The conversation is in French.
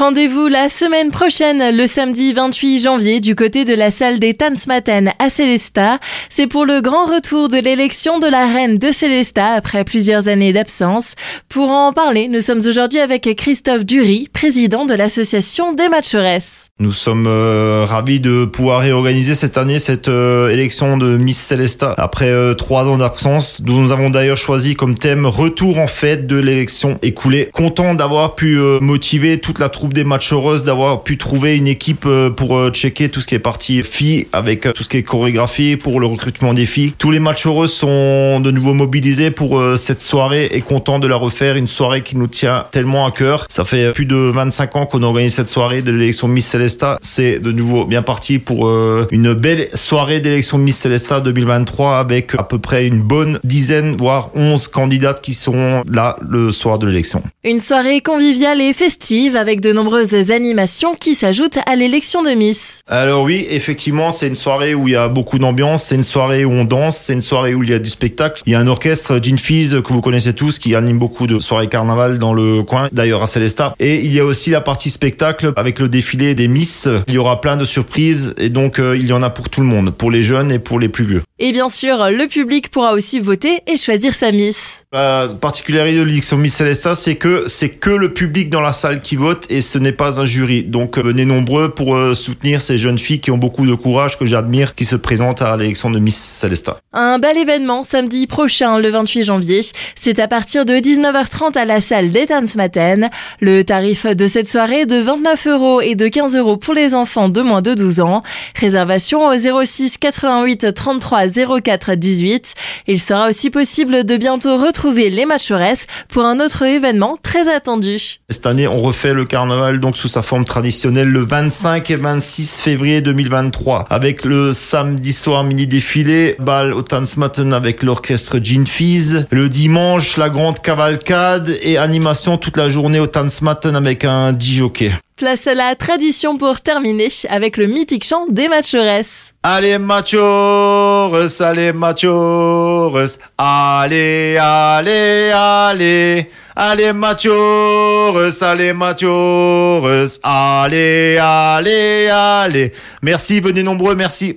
Rendez-vous la semaine prochaine, le samedi 28 janvier, du côté de la salle des Tanzmatten à Célesta. C'est pour le grand retour de l'élection de la reine de Célesta après plusieurs années d'absence. Pour en parler, nous sommes aujourd'hui avec Christophe Dury, président de l'association des Matcheresses. Nous sommes euh, ravis de pouvoir réorganiser cette année cette euh, élection de Miss Celesta après euh, trois ans d'absence. Nous avons d'ailleurs choisi comme thème retour en fait de l'élection écoulée. Content d'avoir pu motiver toute la troupe des matchs heureuses, d'avoir pu trouver une équipe pour checker tout ce qui est partie filles avec tout ce qui est chorégraphie pour le recrutement des filles. Tous les matchs heureux sont de nouveau mobilisés pour cette soirée et content de la refaire. Une soirée qui nous tient tellement à cœur. Ça fait plus de 25 ans qu'on organise cette soirée de l'élection Miss Celesta c'est de nouveau bien parti pour euh, une belle soirée d'élection Miss Celesta 2023 avec à peu près une bonne dizaine, voire 11 candidates qui seront là le soir de l'élection. Une soirée conviviale et festive avec de nombreuses animations qui s'ajoutent à l'élection de Miss. Alors oui, effectivement, c'est une soirée où il y a beaucoup d'ambiance, c'est une soirée où on danse, c'est une soirée où il y a du spectacle. Il y a un orchestre, Gin Fizz, que vous connaissez tous, qui anime beaucoup de soirées carnaval dans le coin, d'ailleurs à Celesta. Et il y a aussi la partie spectacle avec le défilé des Miss il y aura plein de surprises et donc euh, il y en a pour tout le monde, pour les jeunes et pour les plus vieux. Et bien sûr, le public pourra aussi voter et choisir sa Miss. La particularité de l'élection Miss Celesta, c'est que c'est que le public dans la salle qui vote et ce n'est pas un jury. Donc euh, venez nombreux pour euh, soutenir ces jeunes filles qui ont beaucoup de courage, que j'admire, qui se présentent à l'élection de Miss Celesta. Un bel événement samedi prochain, le 28 janvier. C'est à partir de 19h30 à la salle Maten. Le tarif de cette soirée est de 29 euros et de 15 euros pour les enfants de moins de 12 ans. Réservation au 06 88 33 04 18. Il sera aussi possible de bientôt retrouver les matcheresses pour un autre événement très attendu. Cette année, on refait le carnaval donc sous sa forme traditionnelle le 25 et 26 février 2023 avec le samedi soir mini défilé, bal au Tanzmatten avec l'orchestre Gin Fizz, le dimanche la grande cavalcade et animation toute la journée au Tanzmatten avec un DJ Place à la tradition pour terminer avec le mythique chant des matcheresses. Allez matchores, allez matchores, allez, allez, allez. Allez matchores, allez matchores, allez, allez, allez. Merci, venez nombreux, merci.